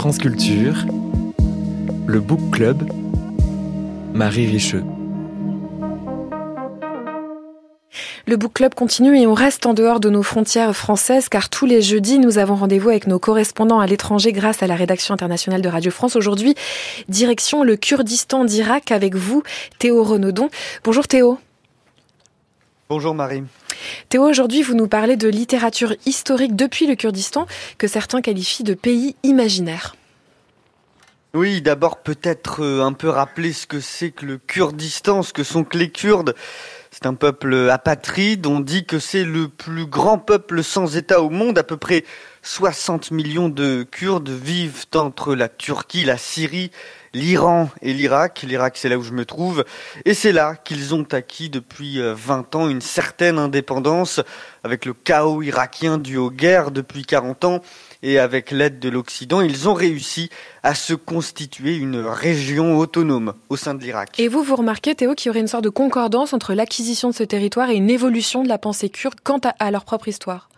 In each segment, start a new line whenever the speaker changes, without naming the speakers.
France le Book Club, Marie Richeux.
Le Book Club continue et on reste en dehors de nos frontières françaises car tous les jeudis, nous avons rendez-vous avec nos correspondants à l'étranger grâce à la rédaction internationale de Radio France. Aujourd'hui, direction le Kurdistan d'Irak avec vous, Théo Renaudon. Bonjour Théo.
Bonjour Marie.
Théo, aujourd'hui, vous nous parlez de littérature historique depuis le Kurdistan que certains qualifient de pays imaginaire.
Oui, d'abord peut-être euh, un peu rappeler ce que c'est que le Kurdistan, ce que sont que les Kurdes. C'est un peuple apatride, on dit que c'est le plus grand peuple sans État au monde, à peu près 60 millions de Kurdes vivent entre la Turquie, la Syrie, l'Iran et l'Irak. L'Irak, c'est là où je me trouve. Et c'est là qu'ils ont acquis depuis 20 euh, ans une certaine indépendance, avec le chaos irakien dû aux guerres depuis 40 ans et avec l'aide de l'Occident, ils ont réussi à se constituer une région autonome au sein de l'Irak.
Et vous, vous remarquez, Théo, qu'il y aurait une sorte de concordance entre l'acquisition de ce territoire et une évolution de la pensée kurde quant à, leur propre histoire?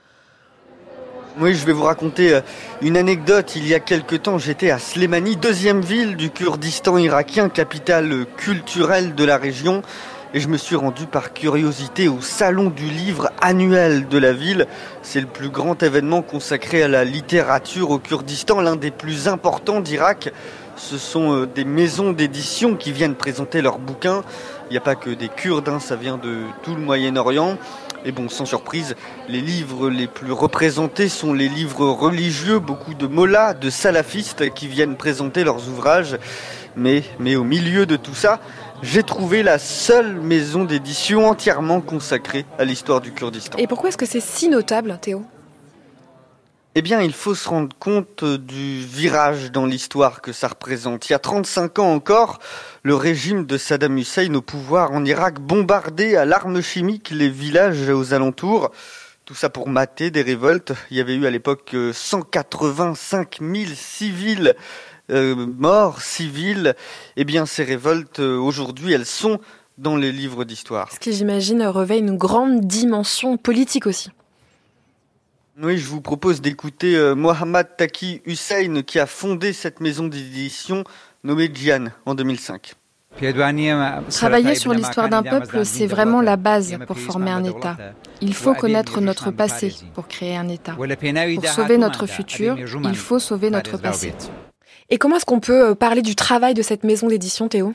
Oui, je vais vous raconter euh, une anecdote. Il y a quelque temps, j'étais à Slemani, deuxième ville du Kurdistan irakien, capitale culturelle de la région et je me suis rendu par curiosité au Salon du Livre annuel de la ville. C'est le plus grand événement consacré à la littérature au Kurdistan, l'un des plus importants d'Irak. Ce sont euh, des maisons d'édition qui viennent présenter leurs bouquins. Il n'y a pas que des Kurdes, hein, ça vient de tout le Moyen-Orient. Et bon, sans surprise, les livres les plus représentés sont les livres religieux, beaucoup de mollahs, de salafistes qui viennent présenter leurs ouvrages. Mais, mais au milieu de tout ça, j'ai trouvé la seule maison d'édition entièrement consacrée à l'histoire du Kurdistan.
Et pourquoi est-ce que c'est si notable, Théo?
Eh bien, il faut se rendre compte du virage dans l'histoire que ça représente. Il y a 35 ans encore, le régime de Saddam Hussein au pouvoir en Irak bombardait à l'arme chimique les villages aux alentours. Tout ça pour mater des révoltes. Il y avait eu à l'époque 185 000 civils euh, morts civils, eh bien ces révoltes euh, aujourd'hui, elles sont dans les livres d'histoire.
Ce qui, j'imagine, revêt une grande dimension politique aussi.
Oui, je vous propose d'écouter euh, Mohammad Taki Hussein qui a fondé cette maison d'édition nommée Djian en 2005.
Travailler sur l'histoire d'un peuple, c'est vraiment la base pour former un État. Il faut connaître notre passé pour créer un État. Pour sauver notre futur, il faut sauver notre passé.
Et comment est-ce qu'on peut euh, parler du travail de cette maison d'édition, Théo?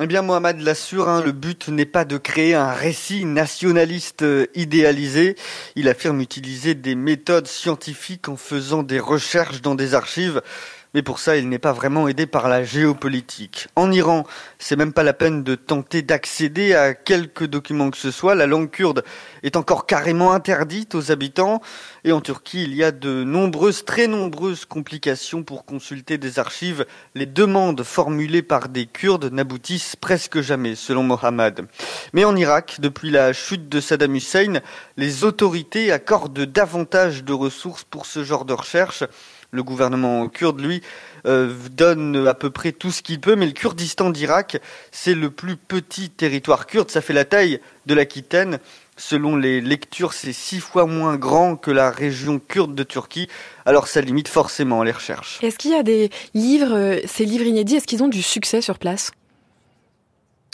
Eh bien, Mohamed l'assure, hein, le but n'est pas de créer un récit nationaliste euh, idéalisé. Il affirme utiliser des méthodes scientifiques en faisant des recherches dans des archives. Mais pour ça, il n'est pas vraiment aidé par la géopolitique. En Iran, c'est même pas la peine de tenter d'accéder à quelques documents que ce soit. La langue kurde est encore carrément interdite aux habitants. Et en Turquie, il y a de nombreuses, très nombreuses complications pour consulter des archives. Les demandes formulées par des Kurdes n'aboutissent presque jamais, selon Mohammad. Mais en Irak, depuis la chute de Saddam Hussein, les autorités accordent davantage de ressources pour ce genre de recherche. Le gouvernement kurde, lui, euh, donne à peu près tout ce qu'il peut, mais le Kurdistan d'Irak, c'est le plus petit territoire kurde, ça fait la taille de l'Aquitaine. Selon les lectures, c'est six fois moins grand que la région kurde de Turquie, alors ça limite forcément les recherches.
Est-ce qu'il y a des livres, euh, ces livres inédits, est-ce qu'ils ont du succès sur place?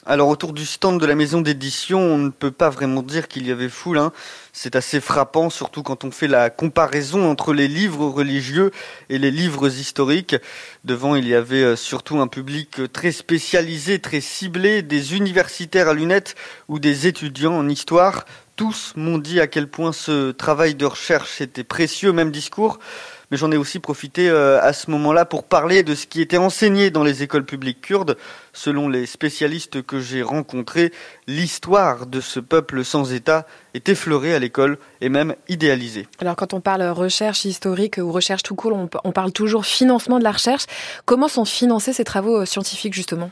Alors autour du stand de la maison d'édition, on ne peut pas vraiment dire qu'il y avait foule. Hein. C'est assez frappant, surtout quand on fait la comparaison entre les livres religieux et les livres historiques. Devant, il y avait euh, surtout un public très spécialisé, très ciblé, des universitaires à lunettes ou des étudiants en histoire. Tous m'ont dit à quel point ce travail de recherche était précieux, même discours mais j'en ai aussi profité euh, à ce moment-là pour parler de ce qui était enseigné dans les écoles publiques kurdes. Selon les spécialistes que j'ai rencontrés, l'histoire de ce peuple sans État est effleurée à l'école et même idéalisée.
Alors quand on parle recherche historique ou recherche tout court, on parle toujours financement de la recherche. Comment sont financés ces travaux euh, scientifiques justement?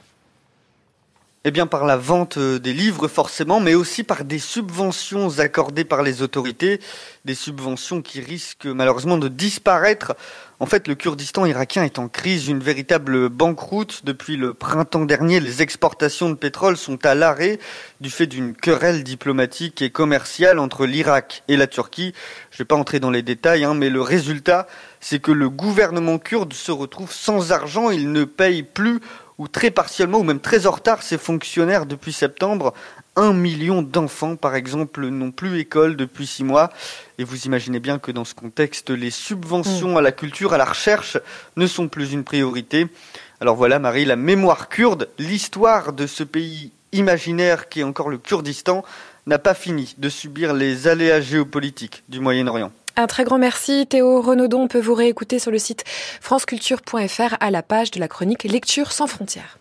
Eh bien par la vente euh, des livres forcément, mais aussi par des subventions accordées par les autorités, des subventions qui risquent malheureusement de disparaître. En fait, le Kurdistan irakien est en crise, une véritable banqueroute. Depuis le printemps dernier, les exportations de pétrole sont à l'arrêt du fait d'une querelle diplomatique et commerciale entre l'Irak et la Turquie. Je ne vais pas entrer dans les détails, hein, mais le résultat, c'est que le gouvernement kurde se retrouve sans argent, il ne paye plus ou très partiellement ou même très en retard ses fonctionnaires depuis septembre. Un million d'enfants, par exemple, n'ont plus école depuis six mois. Et vous imaginez bien que dans ce contexte, les subventions mm. à la culture, à la recherche ne sont plus une priorité. Alors voilà, Marie, la mémoire kurde, l'histoire de ce pays imaginaire qui est encore le Kurdistan, n'a pas fini de subir les aléas géopolitiques du Moyen-Orient.
Un très grand merci Théo Renaudon. On peut vous réécouter sur le site franceculture.fr à la page de la chronique Lecture sans frontières.